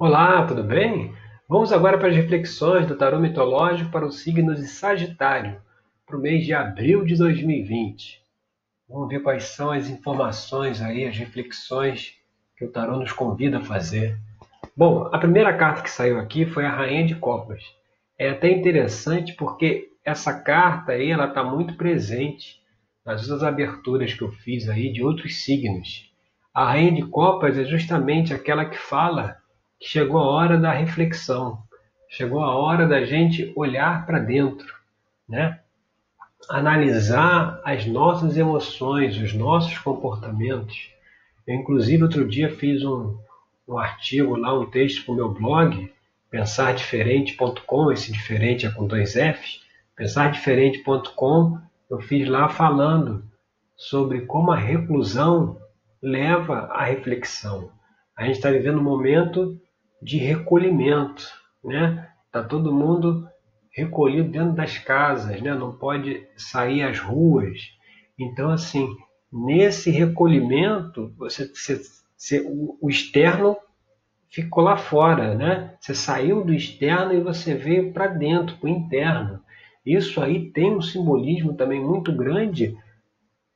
Olá, tudo bem? Vamos agora para as reflexões do tarô mitológico para os signos de Sagitário, para o mês de abril de 2020. Vamos ver quais são as informações aí, as reflexões que o tarô nos convida a fazer. Bom, a primeira carta que saiu aqui foi a Rainha de Copas. É até interessante porque essa carta aí ela está muito presente nas outras aberturas que eu fiz aí de outros signos. A Rainha de Copas é justamente aquela que fala chegou a hora da reflexão, chegou a hora da gente olhar para dentro, né? analisar as nossas emoções, os nossos comportamentos. Eu, inclusive, outro dia fiz um, um artigo lá, um texto para o meu blog, pensardiferente.com, esse diferente é com dois Fs, pensardiferente.com, eu fiz lá falando sobre como a reclusão leva à reflexão. A gente está vivendo um momento de recolhimento, né? Tá todo mundo recolhido dentro das casas, né? Não pode sair às ruas. Então, assim, nesse recolhimento, você, você, você o, o externo ficou lá fora, né? Você saiu do externo e você veio para dentro, para o interno. Isso aí tem um simbolismo também muito grande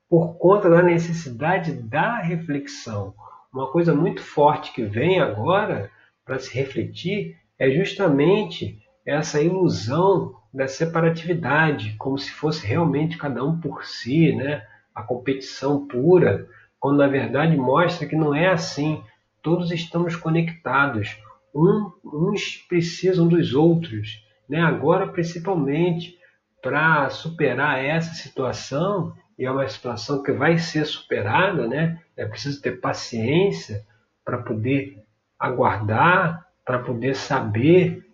por conta da necessidade da reflexão. Uma coisa muito forte que vem agora para se refletir é justamente essa ilusão da separatividade, como se fosse realmente cada um por si, né? a competição pura, quando na verdade mostra que não é assim. Todos estamos conectados, um, uns precisam dos outros. Né? Agora, principalmente, para superar essa situação, e é uma situação que vai ser superada, né? é preciso ter paciência para poder aguardar para poder saber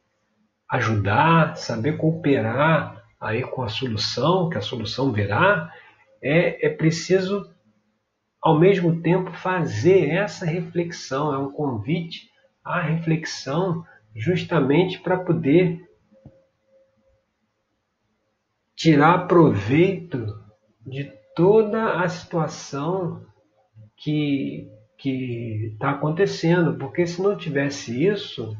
ajudar, saber cooperar aí com a solução, que a solução virá, é, é preciso ao mesmo tempo fazer essa reflexão, é um convite à reflexão justamente para poder tirar proveito de toda a situação que que está acontecendo, porque se não tivesse isso,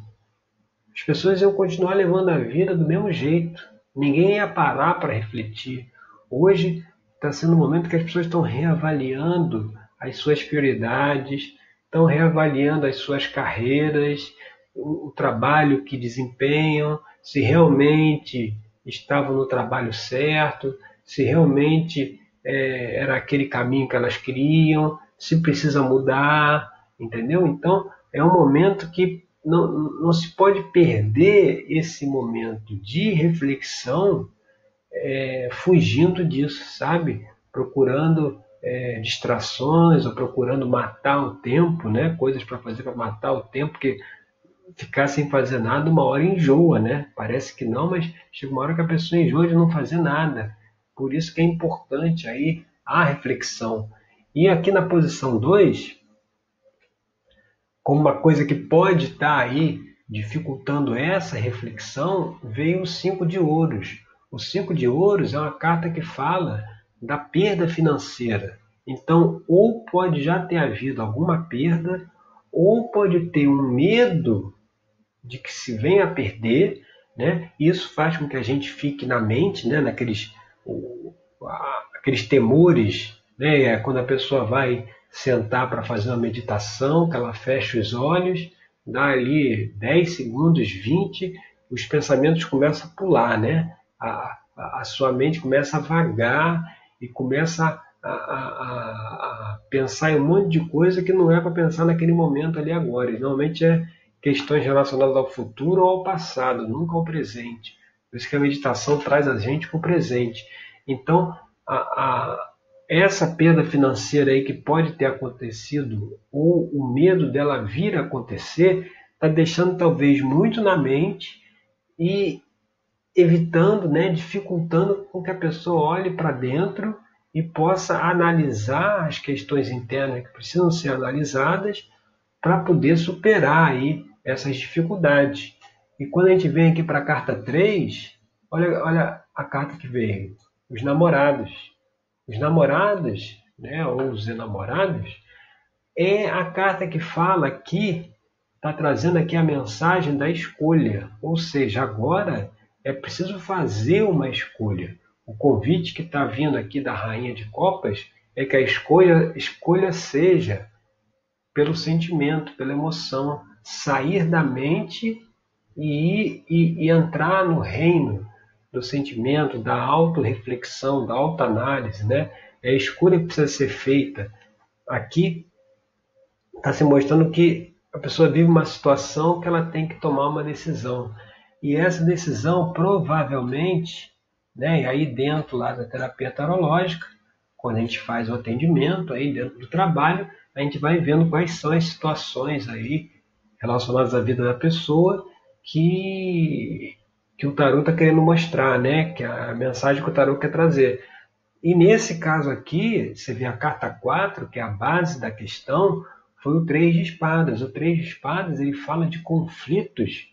as pessoas iam continuar levando a vida do mesmo jeito. Ninguém ia parar para refletir. Hoje está sendo um momento que as pessoas estão reavaliando as suas prioridades, estão reavaliando as suas carreiras, o, o trabalho que desempenham, se realmente estavam no trabalho certo, se realmente é, era aquele caminho que elas queriam, se precisa mudar, entendeu? Então é um momento que não, não se pode perder esse momento de reflexão é, fugindo disso, sabe? Procurando é, distrações ou procurando matar o tempo, né? Coisas para fazer para matar o tempo, porque ficar sem fazer nada uma hora enjoa, né? Parece que não, mas chega uma hora que a pessoa enjoa de não fazer nada. Por isso que é importante aí a reflexão. E aqui na posição 2, como uma coisa que pode estar tá aí dificultando essa reflexão, veio o 5 de ouros. O 5 de ouros é uma carta que fala da perda financeira. Então, ou pode já ter havido alguma perda, ou pode ter um medo de que se venha a perder, né? Isso faz com que a gente fique na mente, né? Naqueles aqueles temores né? É quando a pessoa vai sentar para fazer uma meditação, que ela fecha os olhos, dá ali 10 segundos, 20, os pensamentos começam a pular, né? A, a, a sua mente começa a vagar e começa a, a, pensar em um monte de coisa que não é para pensar naquele momento ali agora. Normalmente é questões relacionadas ao futuro ou ao passado, nunca ao presente. Por isso que a meditação traz a gente para o presente. Então, a, essa perda financeira aí que pode ter acontecido, ou o medo dela vir a acontecer, está deixando talvez muito na mente e evitando, né, dificultando com que a pessoa olhe para dentro e possa analisar as questões internas que precisam ser analisadas para poder superar aí essas dificuldades. E quando a gente vem aqui para a carta 3, olha, olha a carta que veio, os namorados. Os namorados, né, ou os enamorados, é a carta que fala aqui está trazendo aqui a mensagem da escolha, ou seja, agora é preciso fazer uma escolha. O convite que está vindo aqui da Rainha de Copas é que a escolha, escolha seja pelo sentimento, pela emoção, sair da mente e, e, e entrar no reino do sentimento, da autorreflexão, da autoanálise, né? É a escolha que precisa ser feita. Aqui está se mostrando que a pessoa vive uma situação que ela tem que tomar uma decisão. E essa decisão provavelmente, né, e aí dentro lá da terapia tarológica, quando a gente faz o atendimento aí dentro do trabalho, a gente vai vendo quais são as situações aí relacionadas à vida da pessoa que, que o tarot está querendo mostrar, né? Que a mensagem que o tarot quer trazer. E nesse caso aqui, você vê a carta 4, que é a base da questão, foi o três de espadas. O três de espadas ele fala de conflitos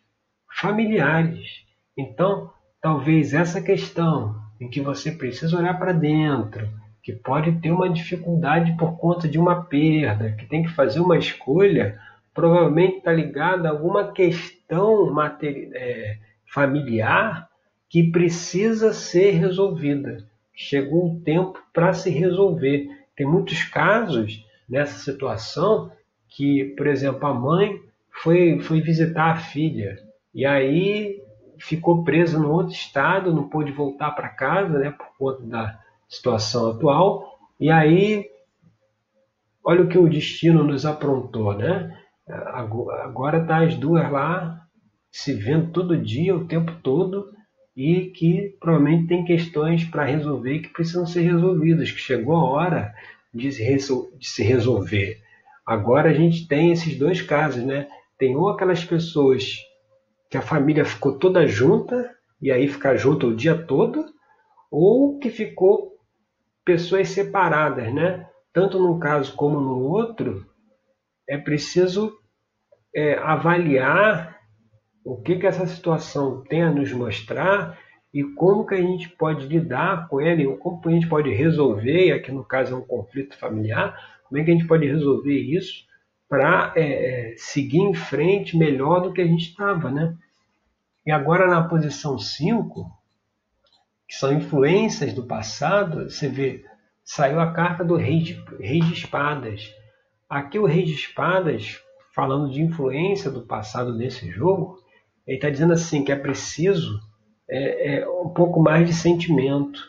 familiares. Então, talvez essa questão em que você precisa olhar para dentro, que pode ter uma dificuldade por conta de uma perda, que tem que fazer uma escolha, provavelmente está ligada a alguma questão é, familiar que precisa ser resolvida. Chegou o tempo para se resolver. Tem muitos casos nessa situação que, por exemplo, a mãe foi, foi visitar a filha e aí ficou presa no outro estado, não pôde voltar para casa, né, por conta da situação atual. E aí, olha o que o destino nos aprontou, né? Agora está as duas lá se vendo todo dia, o tempo todo, e que provavelmente tem questões para resolver que precisam ser resolvidas, que chegou a hora de se resolver. Agora a gente tem esses dois casos, né? Tem ou aquelas pessoas que a família ficou toda junta e aí ficar junto o dia todo, ou que ficou pessoas separadas, né? Tanto num caso como no outro, é preciso é, avaliar o que, que essa situação tem a nos mostrar e como que a gente pode lidar com ele, ou como a gente pode resolver, aqui no caso é um conflito familiar, como é que a gente pode resolver isso para é, é, seguir em frente melhor do que a gente estava, né? E agora na posição 5, que são influências do passado, você vê, saiu a carta do rei de, rei de espadas. Aqui o rei de espadas, falando de influência do passado nesse jogo, ele está dizendo assim que é preciso é, é, um pouco mais de sentimento,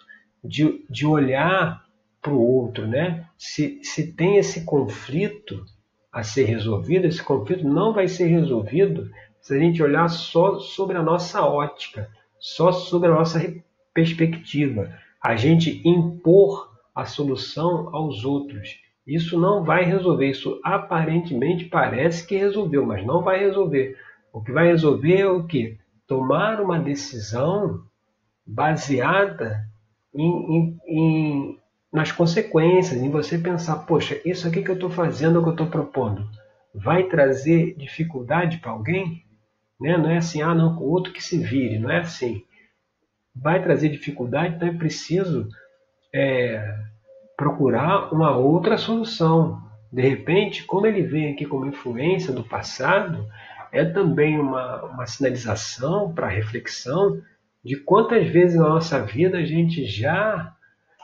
de, de olhar para o outro, né? Se, se tem esse conflito a ser resolvido, esse conflito não vai ser resolvido se a gente olhar só sobre a nossa ótica, só sobre a nossa perspectiva, a gente impor a solução aos outros. Isso não vai resolver, isso aparentemente parece que resolveu, mas não vai resolver. O que vai resolver é o que? Tomar uma decisão baseada em, em, em nas consequências, em você pensar, poxa, isso aqui que eu estou fazendo, que eu estou propondo, vai trazer dificuldade para alguém? Né? Não é assim, ah, não, o outro que se vire, não é assim. Vai trazer dificuldade, então é preciso é, procurar uma outra solução. De repente, como ele vem aqui como influência do passado, é também uma, uma sinalização para reflexão de quantas vezes na nossa vida a gente já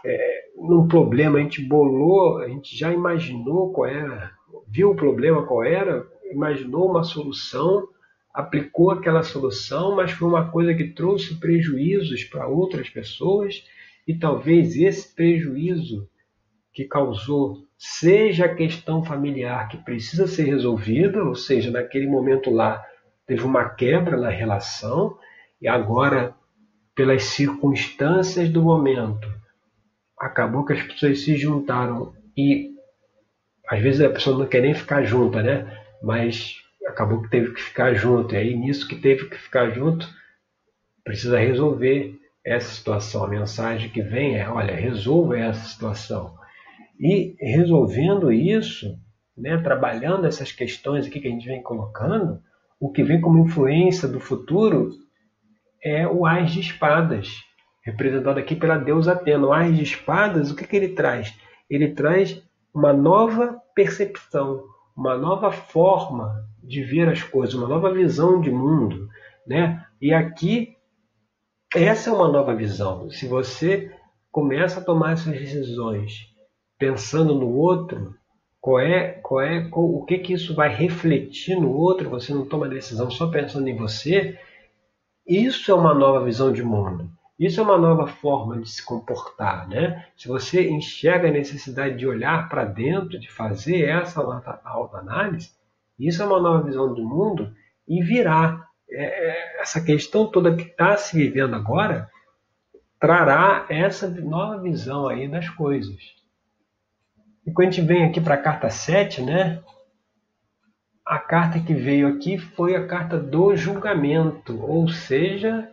é, num problema, a gente bolou, a gente já imaginou qual era, viu o problema qual era, imaginou uma solução, aplicou aquela solução, mas foi uma coisa que trouxe prejuízos para outras pessoas e talvez esse prejuízo que causou seja a questão familiar que precisa ser resolvida, ou seja, naquele momento lá teve uma quebra na relação e agora pelas circunstâncias do momento acabou que as pessoas se juntaram e às vezes a pessoa não quer nem ficar junta, né? Mas acabou que teve que ficar junto. E aí nisso que teve que ficar junto, precisa resolver essa situação. A mensagem que vem é, olha, resolva essa situação. E resolvendo isso, né, trabalhando essas questões aqui que a gente vem colocando, o que vem como influência do futuro é o Ás de Espadas representado aqui pela deusa Atena. O Ás de Espadas, o que, que ele traz? Ele traz uma nova percepção, uma nova forma de ver as coisas, uma nova visão de mundo, né? E aqui essa é uma nova visão. Se você começa a tomar essas decisões pensando no outro, qual é, qual é, qual, o que que isso vai refletir no outro? Você não toma decisão só pensando em você. Isso é uma nova visão de mundo. Isso é uma nova forma de se comportar, né? Se você enxerga a necessidade de olhar para dentro, de fazer essa autoanálise, isso é uma nova visão do mundo e virá. É, é, essa questão toda que está se vivendo agora trará essa nova visão aí das coisas. E quando a gente vem aqui para a carta 7, né? A carta que veio aqui foi a carta do julgamento, ou seja,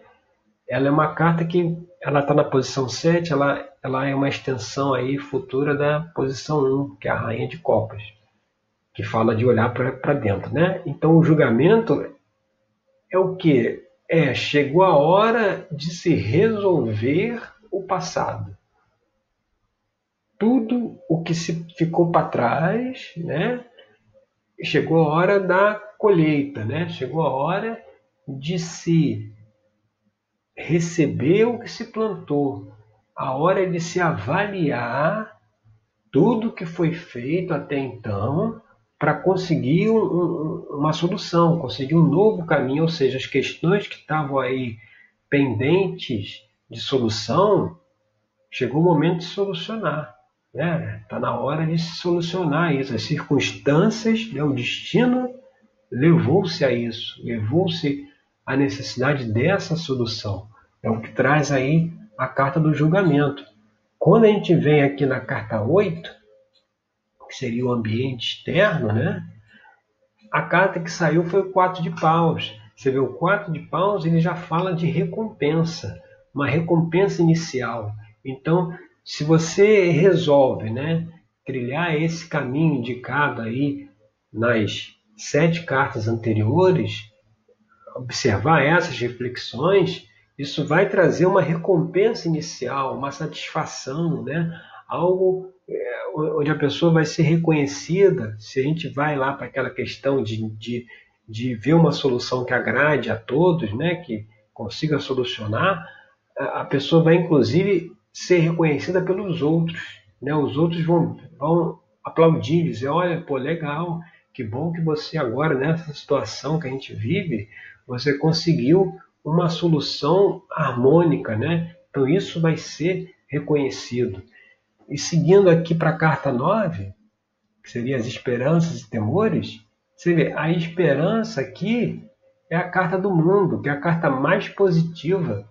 ela é uma carta que ela está na posição 7, ela, ela é uma extensão aí futura da posição 1, que é a Rainha de Copas, que fala de olhar para dentro. Né? Então o julgamento é o que? É, chegou a hora de se resolver o passado. Tudo o que se ficou para trás, né? chegou a hora da colheita, né? chegou a hora de se receber o que se plantou. A hora de se avaliar tudo que foi feito até então para conseguir um, uma solução, conseguir um novo caminho, ou seja, as questões que estavam aí pendentes de solução, chegou o momento de solucionar. Está né? Tá na hora de se solucionar isso. As circunstâncias, né? o destino levou-se a isso, levou-se a necessidade dessa solução. É o que traz aí a carta do julgamento. Quando a gente vem aqui na carta 8, que seria o ambiente externo, né? A carta que saiu foi o 4 de paus. Você vê o 4 de paus, ele já fala de recompensa, uma recompensa inicial. Então, se você resolve, né, trilhar esse caminho indicado aí nas sete cartas anteriores, observar essas reflexões, isso vai trazer uma recompensa inicial, uma satisfação, né? algo é, onde a pessoa vai ser reconhecida. Se a gente vai lá para aquela questão de, de, de ver uma solução que agrade a todos, né? que consiga solucionar, a pessoa vai inclusive ser reconhecida pelos outros. Né? Os outros vão, vão aplaudir, dizer: olha, pô, legal, que bom que você agora, nessa situação que a gente vive, você conseguiu uma solução harmônica, né? Então isso vai ser reconhecido. E seguindo aqui para a carta 9, que seria as esperanças e temores, você vê, a esperança aqui é a carta do mundo, que é a carta mais positiva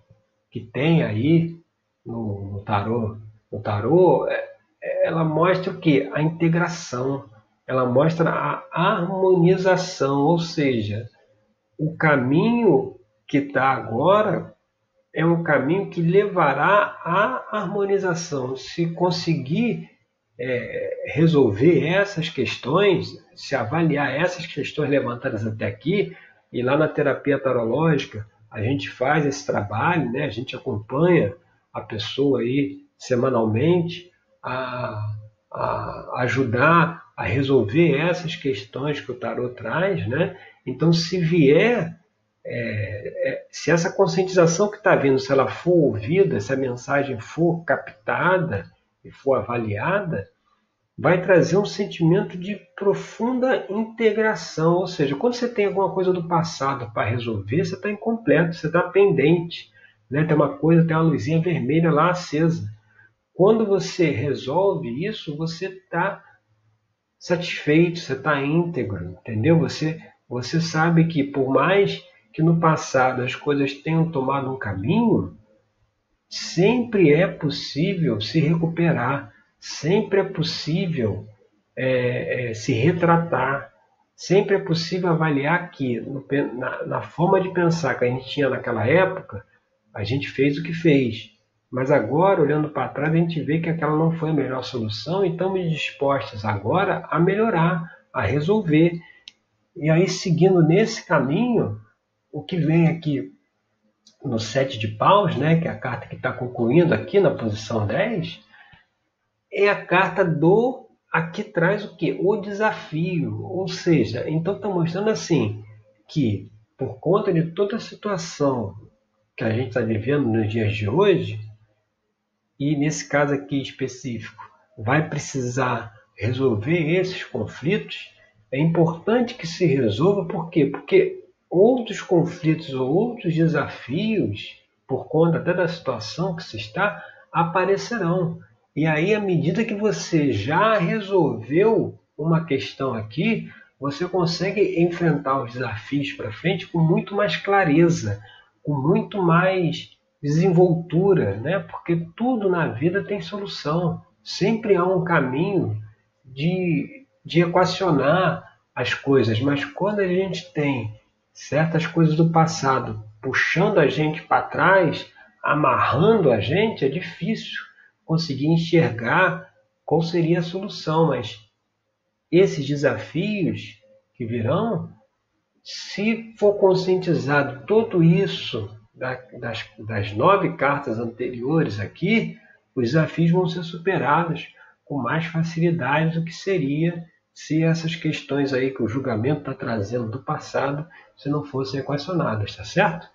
que tem aí no, no tarô. No tarô, é, é, ela mostra o que? A integração. Ela mostra a harmonização, ou seja, o caminho que está agora é um caminho que levará à harmonização. Se conseguir é, resolver essas questões, se avaliar essas questões levantadas até aqui, e lá na terapia tarológica a gente faz esse trabalho, né? a gente acompanha a pessoa aí semanalmente a, a ajudar a resolver essas questões que o tarot traz, né? Então, se vier é, é, se essa conscientização que está vindo, se ela for ouvida, se a mensagem for captada e for avaliada, vai trazer um sentimento de profunda integração. Ou seja, quando você tem alguma coisa do passado para resolver, você está incompleto, você está pendente. Né? Tem uma coisa, tem uma luzinha vermelha lá acesa. Quando você resolve isso, você está satisfeito, você está íntegro, entendeu? Você, você sabe que por mais que no passado as coisas tenham tomado um caminho, sempre é possível se recuperar, sempre é possível é, é, se retratar, sempre é possível avaliar que no, na, na forma de pensar que a gente tinha naquela época, a gente fez o que fez. Mas agora, olhando para trás, a gente vê que aquela não foi a melhor solução e estamos dispostos agora a melhorar, a resolver. E aí, seguindo nesse caminho, o que vem aqui no sete de paus, né, que é a carta que está concluindo aqui na posição 10, é a carta do aqui traz o que? O desafio. Ou seja, então está mostrando assim que por conta de toda a situação que a gente está vivendo nos dias de hoje, e nesse caso aqui específico, vai precisar resolver esses conflitos, é importante que se resolva, por quê? Porque outros conflitos ou outros desafios, por conta até da situação que se está, aparecerão. E aí, à medida que você já resolveu uma questão aqui, você consegue enfrentar os desafios para frente com muito mais clareza, com muito mais desenvoltura, né? Porque tudo na vida tem solução. Sempre há um caminho de, de equacionar as coisas, mas quando a gente tem certas coisas do passado puxando a gente para trás, amarrando a gente, é difícil conseguir enxergar qual seria a solução, mas esses desafios que virão, se for conscientizado tudo isso das, das nove cartas anteriores aqui, os desafios vão ser superados com mais facilidade do que seria se essas questões aí que o julgamento está trazendo do passado, se não fossem equacionadas, tá certo?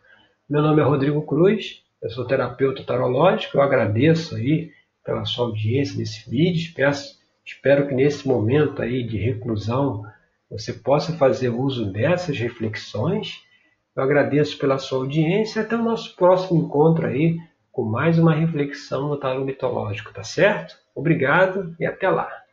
Meu nome é Rodrigo Cruz, eu sou terapeuta tarológico, eu agradeço aí pela sua audiência nesse vídeo, espero que nesse momento aí de reclusão você possa fazer uso dessas reflexões eu agradeço pela sua audiência até o nosso próximo encontro aí com mais uma reflexão no tarot mitológico, tá certo? Obrigado e até lá!